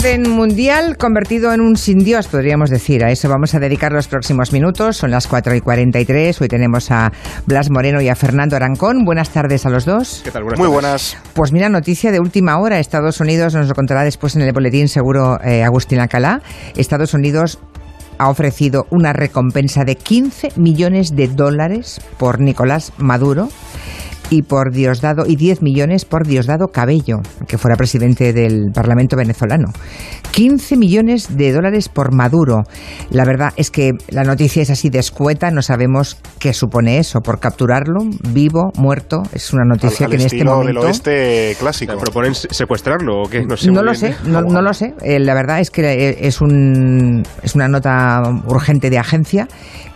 orden mundial convertido en un sin Dios, podríamos decir. A eso vamos a dedicar los próximos minutos. Son las 4 y 43. Hoy tenemos a Blas Moreno y a Fernando Arancón. Buenas tardes a los dos. ¿Qué tal? Buenas Muy tardes. buenas. Pues mira, noticia de última hora. Estados Unidos nos lo contará después en el boletín seguro eh, Agustín Alcalá. Estados Unidos ha ofrecido una recompensa de 15 millones de dólares por Nicolás Maduro y por Diosdado y 10 millones por Diosdado Cabello, que fuera presidente del Parlamento venezolano. 15 millones de dólares por Maduro. La verdad es que la noticia es así de escueta, no sabemos qué supone eso, por capturarlo, vivo, muerto, es una noticia al, que en este momento del oeste clásico. ¿Proponen secuestrarlo o qué? No, sé no muy lo bien. sé, no, no lo sé. Eh, la verdad es que eh, es, un, es una nota urgente de agencia.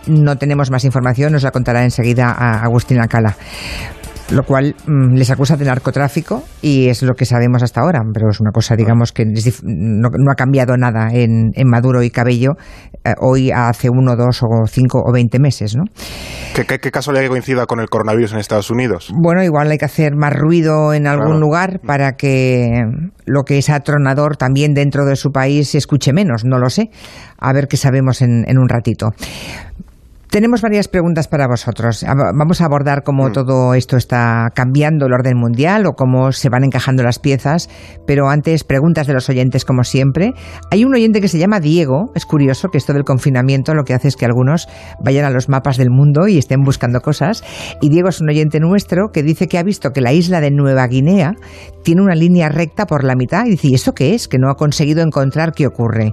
No tenemos más información, nos la contará enseguida a Agustín Alcala. Lo cual mm, les acusa de narcotráfico y es lo que sabemos hasta ahora, pero es una cosa, digamos, que no, no ha cambiado nada en, en Maduro y Cabello eh, hoy hace uno, dos o cinco o veinte meses, ¿no? ¿Qué, qué, qué casualidad que coincida con el coronavirus en Estados Unidos? Bueno, igual hay que hacer más ruido en algún Claro. lugar para que lo que es atronador también dentro de su país se escuche menos, no lo sé. A ver qué sabemos en, en un ratito. Tenemos varias preguntas para vosotros. Vamos a abordar cómo todo esto está cambiando el orden mundial o cómo se van encajando las piezas, pero antes preguntas de los oyentes como siempre. Hay un oyente que se llama Diego, es curioso que esto del confinamiento lo que hace es que algunos vayan a los mapas del mundo y estén buscando cosas. Y Diego es un oyente nuestro que dice que ha visto que la isla de Nueva Guinea tiene una línea recta por la mitad y dice, ¿y eso qué es? Que no ha conseguido encontrar qué ocurre.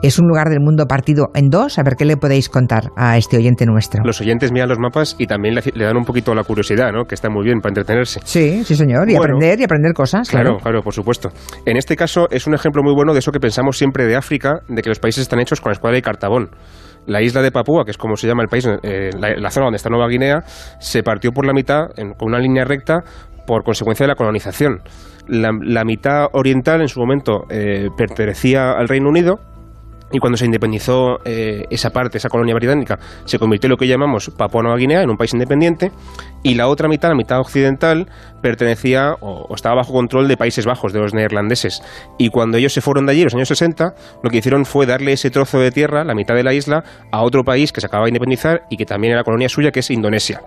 Es un lugar del mundo partido en dos. A ver qué le podéis contar a este oyente nuestro. Los oyentes miran los mapas y también le, le dan un poquito la curiosidad, ¿no? Que está muy bien para entretenerse. Sí, sí, señor. Y Bueno. aprender y aprender cosas. Claro. Claro, claro, por supuesto. En este caso es un ejemplo muy bueno de eso que pensamos siempre de África, de que los países están hechos con escuadra y cartabón. La isla de Papúa, que es como se llama el país, eh, la, la zona donde está Nueva Guinea, se partió por la mitad en- con una línea recta por consecuencia de la colonización. La, la mitad oriental en su momento eh, pertenecía al Reino Unido, y cuando se independizó eh, esa parte, esa colonia británica, se convirtió en lo que llamamos Papua Nueva Guinea, en un país independiente, y la otra mitad, la mitad occidental, pertenecía o, estaba bajo control de Países Bajos, de los neerlandeses. Y cuando ellos se fueron de allí, en los años 60, lo que hicieron fue darle ese trozo de tierra, la mitad de la isla, a otro país que se acababa de independizar y que también era colonia suya, que es Indonesia.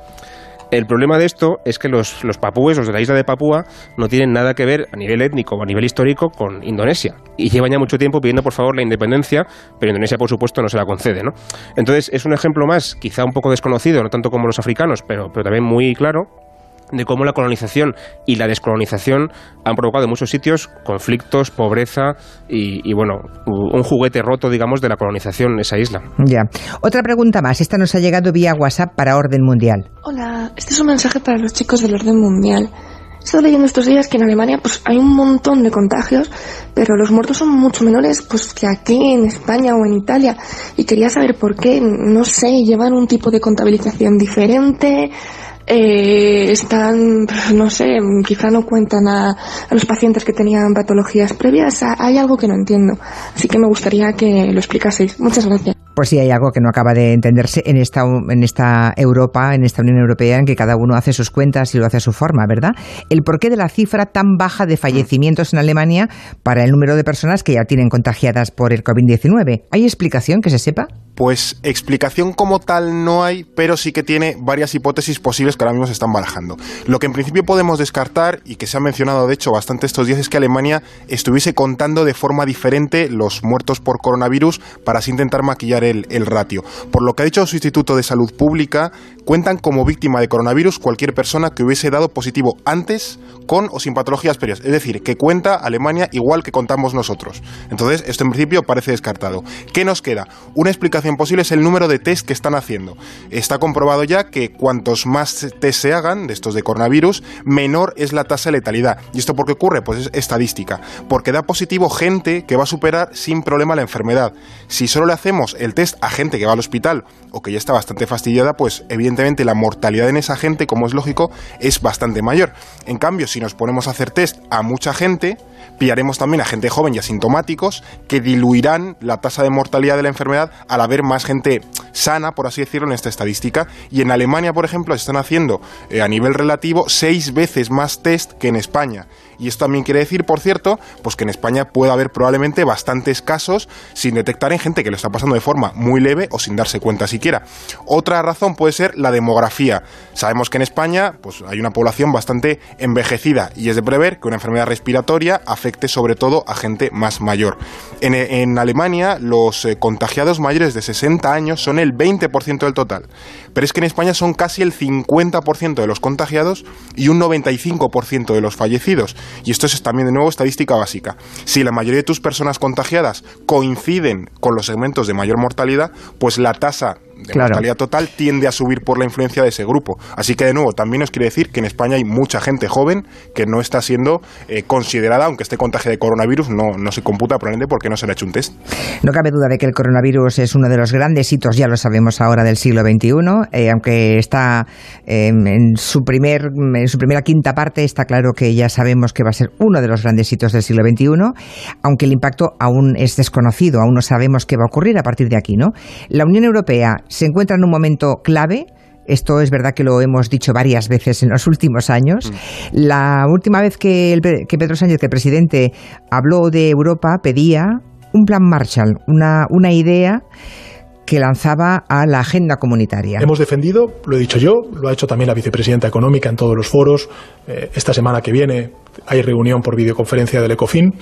El problema de esto es que los, los papúes, los de la isla de Papúa, no tienen nada que ver a nivel étnico o a nivel histórico con Indonesia. Y llevan ya mucho tiempo pidiendo, por favor, la independencia, pero Indonesia, por supuesto, no se la concede. ¿no? Entonces, es un ejemplo más, quizá un poco desconocido, no tanto como los africanos, pero, pero también muy claro, de cómo la colonización y la descolonización han provocado en muchos sitios conflictos, pobreza y, y, bueno, un juguete roto, digamos, de la colonización en esa isla. Ya. Otra pregunta más. Esta nos ha llegado vía WhatsApp para Orden Mundial. Hola, este es un mensaje para los chicos del orden mundial. He estado leyendo estos días que en Alemania pues hay un montón de contagios, pero los muertos son mucho menores pues que aquí en España o en Italia. Y quería saber por qué, no sé, llevan un tipo de contabilización diferente, eh, están, no sé, quizá no cuentan a, los pacientes que tenían patologías previas. Ha- Hay algo que no entiendo. Así que me gustaría que lo explicaseis. Muchas gracias. Pues sí, hay algo que no acaba de entenderse en esta, Europa, en esta Unión Europea, en que cada uno hace sus cuentas y lo hace a su forma, ¿verdad? El porqué de la cifra tan baja de fallecimientos en Alemania para el número de personas que ya tienen contagiadas por el COVID-19. ¿Hay explicación que se sepa? Pues explicación como tal no hay, pero sí que tiene varias hipótesis posibles que ahora mismo se están barajando. Lo que en principio podemos descartar, y que se ha mencionado de hecho bastante estos días, es que Alemania estuviese contando de forma diferente los muertos por coronavirus para así intentar maquillar el, el ratio. Por lo que ha dicho su Instituto de Salud Pública, cuentan como víctima de coronavirus cualquier persona que hubiese dado positivo antes, con o sin patologías previas. Es decir, que cuenta Alemania igual que contamos nosotros. Entonces, esto en principio parece descartado. ¿Qué nos queda? Una explicación posible es el número de test que están haciendo. Está comprobado ya que cuantos más test se hagan de estos de coronavirus, menor es la tasa de letalidad. ¿Y esto por qué ocurre? Pues es estadística. Porque da positivo gente que va a superar sin problema la enfermedad. Si solo le hacemos el test a gente que va al hospital o que ya está bastante fastidiada, pues evidentemente la mortalidad en esa gente, como es lógico, es bastante mayor. En cambio, si nos ponemos a hacer test a mucha gente, pillaremos también a gente joven y asintomáticos que diluirán la tasa de mortalidad de la enfermedad al haber más gente sana, por así decirlo, en esta estadística. Y en Alemania, por ejemplo, están haciendo eh, a nivel relativo seis veces más test que en España. Y esto también quiere decir, por cierto, pues que en España puede haber probablemente bastantes casos sin detectar en gente que lo está pasando de forma muy leve o sin darse cuenta siquiera. Otra razón puede ser la demografía. Sabemos que en España pues, hay una población bastante envejecida y es de prever que una enfermedad respiratoria afecte sobre todo a gente más mayor. En, Alemania los eh, contagiados mayores de 60 años son el 20% del total, pero es que en España son casi el 50% de los contagiados y un 95% de los fallecidos. Y esto es también de nuevo estadística básica. Si la mayoría de tus personas contagiadas coinciden con los segmentos de mayor mortalidad, pues la tasa de mortalidad total tiende a subir por la influencia de ese grupo. Así que, de nuevo, también os quiere decir que en España hay mucha gente joven que no está siendo eh, considerada, aunque este contagio de coronavirus no, no se computa probablemente porque no se le ha hecho un test. No cabe duda de que el coronavirus es uno de los grandes hitos, ya lo sabemos ahora, del siglo XXI, eh, aunque está em, en, su primer, en su primera quinta parte, está claro que ya sabemos que va a ser uno de los grandes hitos del siglo XXI, aunque el impacto aún es desconocido, aún no sabemos qué va a ocurrir a partir de aquí. ¿no? La Unión Europea se encuentra en un momento clave. Esto es verdad que lo hemos dicho varias veces en los últimos años. Mm. La última vez que, que Pedro Sánchez, que el presidente, habló de Europa, pedía un plan Marshall, una, una idea que lanzaba a la agenda comunitaria. Hemos defendido, lo he dicho yo, lo ha hecho también la vicepresidenta económica en todos los foros. Eh, esta semana que viene hay reunión por videoconferencia del ECOFIN,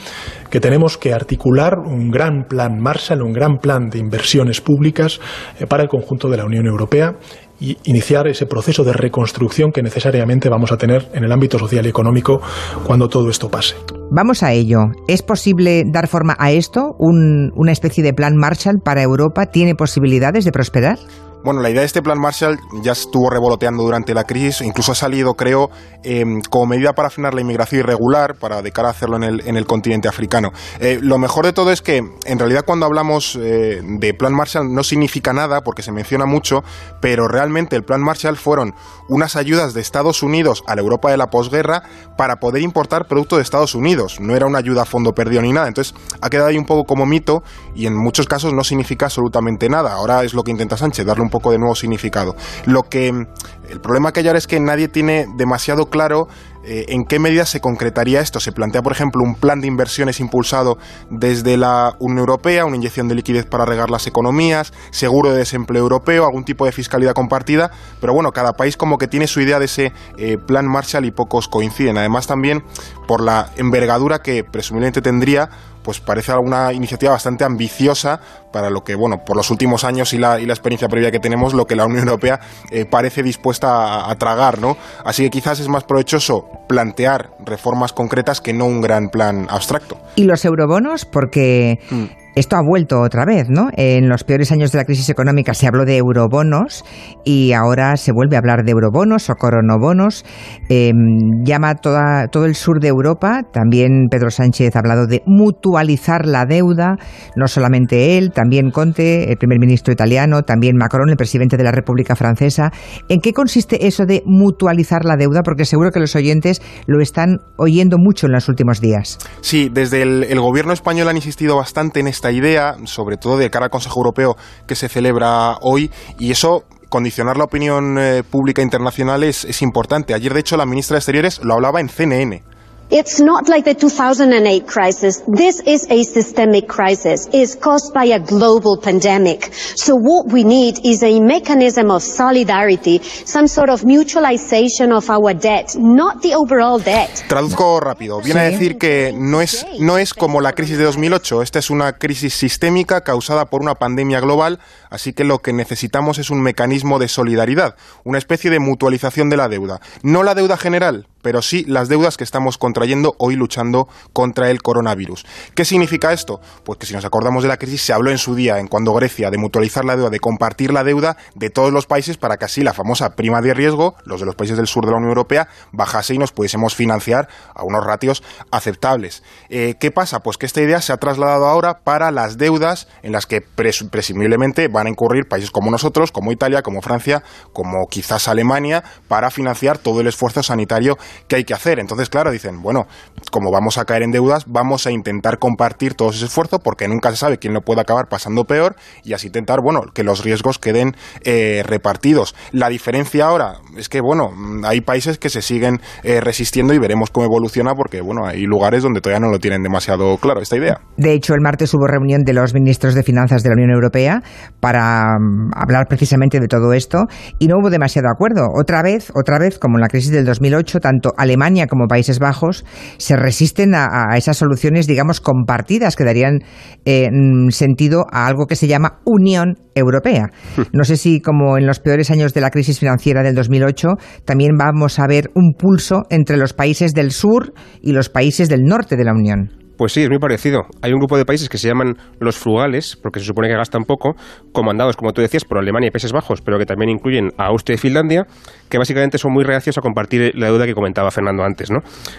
que tenemos que articular un gran plan Marshall, un gran plan de inversiones públicas eh, para el conjunto de la Unión Europea y iniciar ese proceso de reconstrucción que necesariamente vamos a tener en el ámbito social y económico cuando todo esto pase. Vamos a ello. ¿Es posible dar forma a esto? ¿Una especie de plan Marshall para Europa tiene posibilidades de prosperar? Bueno, la idea de este plan Marshall ya estuvo revoloteando durante la crisis, incluso ha salido, creo, em, como medida para frenar la inmigración irregular, para de cara a hacerlo en el, en el continente africano. Eh, lo mejor de todo es que, en realidad, cuando hablamos eh, de plan Marshall no significa nada, porque se menciona mucho, pero realmente el plan Marshall fueron unas ayudas de Estados Unidos a la Europa de la posguerra para poder importar productos de Estados Unidos. No era una ayuda a fondo perdido ni nada. Entonces, ha quedado ahí un poco como mito y en muchos casos no significa absolutamente nada. Ahora es lo que intenta Sánchez, darle un un poco de nuevo significado. Lo que el problema que hay ahora es que nadie tiene demasiado claro eh, en qué medida se concretaría esto. Se plantea, por ejemplo, un plan de inversiones impulsado desde la Unión Europea, una inyección de liquidez para regar las economías, seguro de desempleo europeo, algún tipo de fiscalidad compartida, pero bueno, cada país como que tiene su idea de ese eh, plan Marshall y pocos coinciden. Además también por la envergadura que presumiblemente tendría pues parece una iniciativa bastante ambiciosa para lo que, bueno, por los últimos años y la, y la experiencia previa que tenemos, lo que la Unión Europea eh, parece dispuesta a, tragar, ¿no? Así que quizás es más provechoso plantear reformas concretas que no un gran plan abstracto. ¿Y los eurobonos? Porque mm. Esto ha vuelto otra vez, ¿no? En los peores años de la crisis económica se habló de eurobonos y ahora se vuelve a hablar de eurobonos o coronobonos. Em, llama toda, todo el sur de Europa. También Pedro Sánchez ha hablado de mutualizar la deuda. No solamente él, también Conte, el primer ministro italiano, también Macron, el presidente de la República Francesa. ¿En qué consiste eso de mutualizar la deuda? Porque seguro que los oyentes lo están oyendo mucho en los últimos días. Sí, desde el, gobierno español han insistido bastante en esta idea, sobre todo de cara al Consejo Europeo que se celebra hoy, y eso condicionar la opinión eh, pública internacional es, es importante. Ayer, de hecho, la ministra de Exteriores lo hablaba en CNN. It's not like the 2008 crisis. This is a systemic crisis. It's caused by a global pandemic. So what we need is a mechanism of solidarity, some sort of mutualization of our debt, not the overall debt. Traduzco rápido. Viene a decir que no es, no es como la crisis de 2008. Esta es una crisis sistémica causada por una pandemia global, así que lo que necesitamos es un mecanismo de solidaridad, una especie de mutualización de la deuda. No la deuda general, pero sí las deudas que estamos contrayendo hoy luchando contra el coronavirus. ¿Qué significa esto? Pues que si nos acordamos de la crisis se habló en su día, en cuando Grecia, de mutualizar la deuda, de compartir la deuda de todos los países para que así la famosa prima de riesgo, los de los países del sur de la Unión Europea, bajase y nos pudiésemos financiar a unos ratios aceptables. Eh, ¿Qué pasa? Pues que esta idea se ha trasladado ahora para las deudas en las que presumiblemente van a incurrir países como nosotros, como Italia, como Francia, como quizás Alemania, para financiar todo el esfuerzo sanitario qué hay que hacer. Entonces, claro, dicen, bueno, como vamos a caer en deudas, vamos a intentar compartir todo ese esfuerzo porque nunca se sabe quién lo puede acabar pasando peor y así intentar, bueno, que los riesgos queden eh, repartidos. La diferencia ahora es que, bueno, hay países que se siguen eh, resistiendo y veremos cómo evoluciona porque, bueno, hay lugares donde todavía no lo tienen demasiado claro esta idea. De hecho, el martes hubo reunión de los ministros de Finanzas de la Unión Europea para mm, hablar precisamente de todo esto y no hubo demasiado acuerdo. Otra vez, otra vez, como en la crisis del 2008, tanto Alemania como Países Bajos se resisten a, esas soluciones, digamos, compartidas que darían eh, mm, sentido a algo que se llama Unión Europea. No sé si, como en los peores años de la crisis financiera del 2008, también vamos a ver un pulso entre los países del sur y los países del norte de la Unión. Pues sí, es muy parecido. Hay un grupo de países que se llaman los frugales, porque se supone que gastan poco, comandados, como tú decías, por Alemania y Países Bajos, pero que también incluyen a Austria y Finlandia, que básicamente son muy reacios a compartir la deuda que comentaba Fernando antes. ¿no?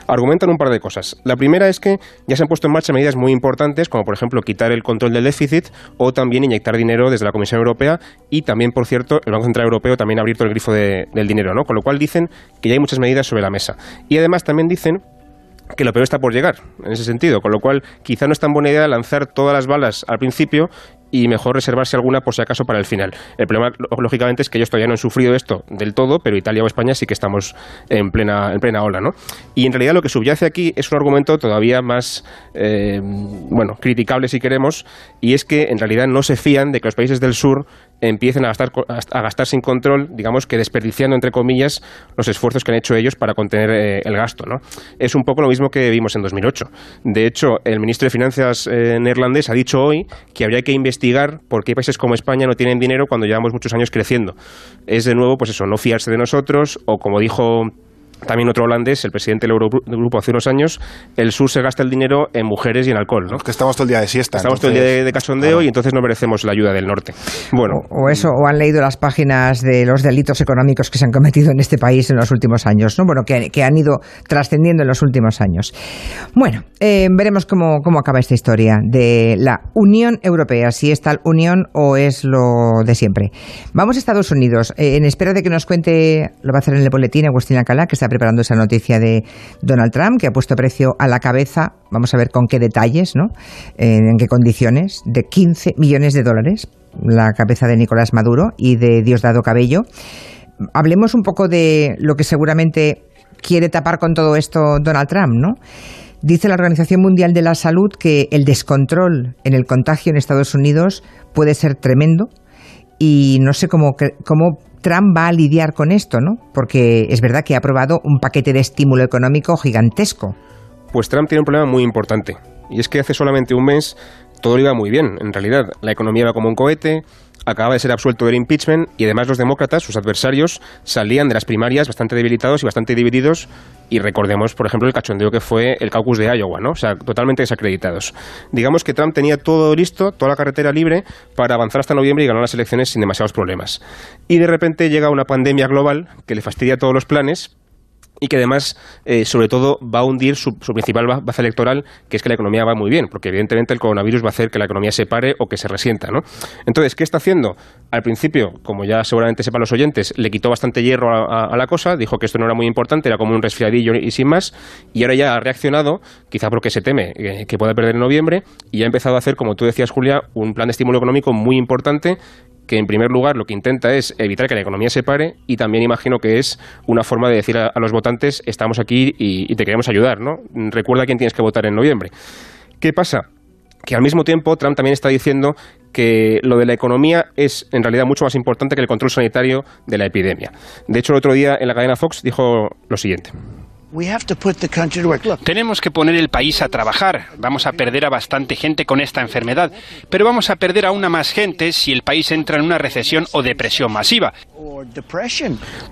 Argumentan un par de cosas. La primera es que ya se han puesto en marcha medidas muy importantes, como por ejemplo quitar el control del déficit o también inyectar dinero desde la Comisión Europea y también, por cierto, el Banco Central Europeo también ha abierto el grifo del dinero, ¿no? Con lo cual dicen que ya hay muchas medidas sobre la mesa. Y además también dicen que lo peor está por llegar, en ese sentido, con lo cual quizá no es tan buena idea lanzar todas las balas al principio y mejor reservarse alguna por si acaso para el final. El problema, lógicamente, es que ellos todavía no han sufrido esto del todo, pero Italia o España sí que estamos en plena, en plena ola, ¿no? Y en realidad lo que subyace aquí es un argumento todavía más, eh, bueno, criticable si queremos, y es que en realidad no se fían de que los países del sur empiecen a gastar, a gastar sin control, digamos que desperdiciando, entre comillas, los esfuerzos que han hecho ellos para contener eh, el gasto, ¿no? Es un poco lo mismo que vimos en 2008. De hecho, el ministro de Finanzas eh, neerlandés ha dicho hoy que habría que investigar por qué países como España no tienen dinero cuando llevamos muchos años creciendo. Es de nuevo, pues eso, no fiarse de nosotros o como dijo también otro holandés, el presidente del Eurogrupo hace unos años, el sur se gasta el dinero en mujeres y en alcohol. ¿no? que estamos todo el día de siesta. Estamos todo el día de, de casondeo y entonces no merecemos la ayuda del norte. Bueno. O, eso, o han leído las páginas de los delitos económicos que se han cometido en este país en los últimos años, ¿no? Bueno, que, han ido trascendiendo en los últimos años. Bueno, eh, veremos cómo, cómo acaba esta historia de la Unión Europea, si es tal unión o es lo de siempre. Vamos a Estados Unidos. Eh, en espera de que nos cuente, lo va a hacer en el boletín Agustín Alcalá, que está preparando esa noticia de Donald Trump, que ha puesto precio a la cabeza, vamos a ver con qué detalles, ¿no? en qué condiciones, de 15 millones de dólares, la cabeza de Nicolás Maduro y de Diosdado Cabello. Hablemos un poco de lo que seguramente quiere tapar con todo esto Donald Trump, ¿no? Dice la Organización Mundial de la Salud que el descontrol en el contagio en Estados Unidos puede ser tremendo y no sé cómo, cómo Trump va a lidiar con esto, ¿no? Porque es verdad que ha aprobado un paquete de estímulo económico gigantesco. Pues Trump tiene un problema muy importante. Y es que hace solamente un mes todo iba muy bien, en realidad. La economía iba como un cohete, acababa de ser absuelto del impeachment y además los demócratas, sus adversarios, salían de las primarias bastante debilitados y bastante divididos y recordemos, por ejemplo, el cachondeo que fue el caucus de Iowa, ¿no? O sea, totalmente desacreditados. Digamos que Trump tenía todo listo, toda la carretera libre para avanzar hasta noviembre y ganar las elecciones sin demasiados problemas. Y de repente llega una pandemia global que le fastidia todos los planes, y que además, eh, sobre todo, va a hundir su, principal base electoral, que es que la economía va muy bien, porque evidentemente el coronavirus va a hacer que la economía se pare o que se resienta. ¿no? Entonces, ¿qué está haciendo? Al principio, como ya seguramente sepan los oyentes, le quitó bastante hierro a, la cosa, dijo que esto no era muy importante, era como un resfriadillo y sin más, y ahora ya ha reaccionado, quizá porque se teme que, que pueda perder en noviembre, y ha empezado a hacer, como tú decías, Julia, un plan de estímulo económico muy importante que en primer lugar lo que intenta es evitar que la economía se pare y también imagino que es una forma de decir a, los votantes estamos aquí y, te queremos ayudar, ¿no? Recuerda quién tienes que votar en noviembre. ¿Qué pasa? que al mismo tiempo Trump también está diciendo que lo de la economía es en realidad mucho más importante que el control sanitario de la epidemia. De hecho, el otro día en la cadena Fox dijo lo siguiente. Tenemos que poner el país a trabajar. Vamos a perder a bastante gente con esta enfermedad, pero vamos a perder aún a más gente si el país entra en una recesión o depresión masiva.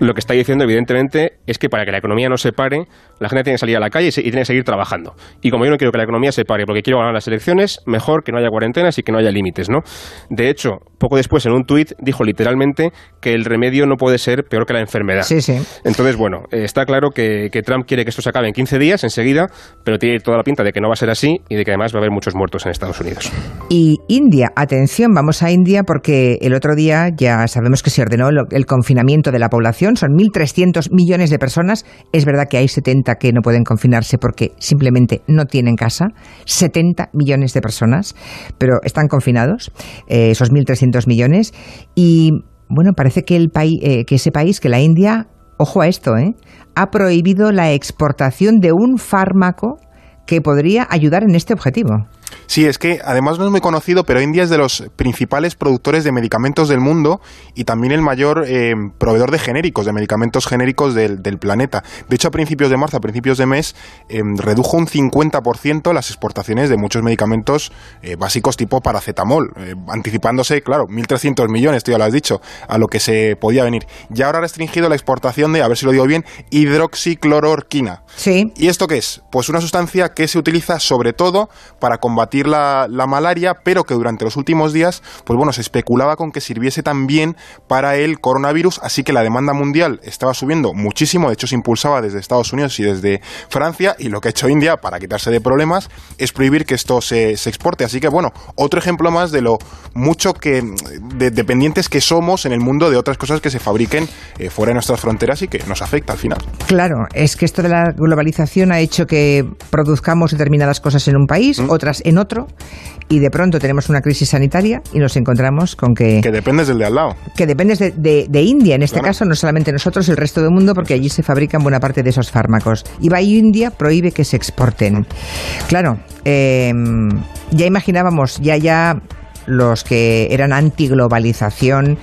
Lo que está diciendo, evidentemente, es que para que la economía no se pare, la gente tiene que salir a la calle y tiene que seguir trabajando. Y como yo no quiero que la economía se pare porque quiero ganar las elecciones, mejor que no haya cuarentenas y que no haya límites, ¿no? De hecho, poco después, en un tuit, dijo literalmente que el remedio no puede ser peor que la enfermedad. Sí, sí. Entonces, bueno, está claro que, que Trump quiere que esto se acabe en 15 días, enseguida, pero tiene toda la pinta de que no va a ser así y de que además va a haber muchos muertos en Estados Unidos. Y India, atención, vamos a India porque el otro día ya sabemos que se ordenó el el confinamiento de la población. Son 1.300 millones de personas. Es verdad que hay 70 que no pueden confinarse porque simplemente no tienen casa. 70 millones de personas, pero están confinados, eh, esos 1.300 millones. Y bueno, parece que, el país, eh, que ese país, que la India, ojo a esto, ¿eh? ha prohibido la exportación de un fármaco que podría ayudar en este objetivo. Sí, es que además no es muy conocido, pero India es de los principales productores de medicamentos del mundo y también el mayor eh, proveedor de genéricos, de medicamentos genéricos del, planeta. De hecho, a principios de marzo, a principios de mes, eh, redujo un 50% las exportaciones de muchos medicamentos eh, básicos tipo paracetamol, anticipándose, claro, 1.300 millones, tú ya lo has dicho, a lo que se podía venir. Y ahora ha restringido la exportación de, a ver si lo digo bien, hidroxiclororquina. Sí. ¿Y esto qué es? Pues una sustancia que se utiliza sobre todo para combatir combatir la, malaria, pero que durante los últimos días, pues bueno, se especulaba con que sirviese también para el coronavirus, así que la demanda mundial estaba subiendo muchísimo, de hecho se impulsaba desde Estados Unidos y desde Francia, y lo que ha hecho India para quitarse de problemas es prohibir que esto se, exporte. Así que bueno, otro ejemplo más de lo mucho que de, dependientes que somos en el mundo de otras cosas que se fabriquen eh, fuera de nuestras fronteras y que nos afecta al final. Claro, es que esto de la globalización ha hecho que produzcamos determinadas cosas en un país, mm. otras en otro y de pronto tenemos una crisis sanitaria y nos encontramos con que... Que dependes del de al lado. Que dependes de, de, India, en este caso, no solamente nosotros, el resto del mundo, porque allí se fabrican buena parte de esos fármacos. Y va India prohíbe que se exporten. Claro, em, ya imaginábamos, ya ya los que eran antiglobalización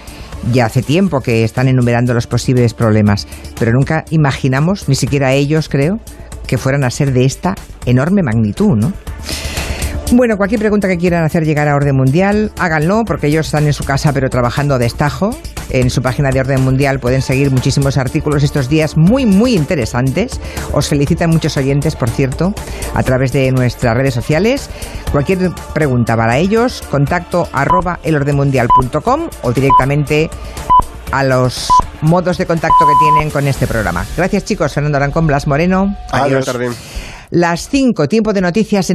ya hace tiempo que están enumerando los posibles problemas, pero nunca imaginamos, ni siquiera ellos creo, que fueran a ser de esta enorme magnitud, ¿no? Bueno, cualquier pregunta que quieran hacer llegar a Orden Mundial, háganlo, porque ellos están en su casa pero trabajando a destajo. En su página de Orden Mundial pueden seguir muchísimos artículos estos días muy, muy interesantes. Os felicitan muchos oyentes, por cierto, a través de nuestras redes sociales. Cualquier pregunta para ellos, contacto arroba elordenmundial.com o directamente a los modos de contacto que tienen con este programa. Gracias chicos, Fernando Arancón, Blas Moreno. Adiós. Las 5, tiempo de noticias.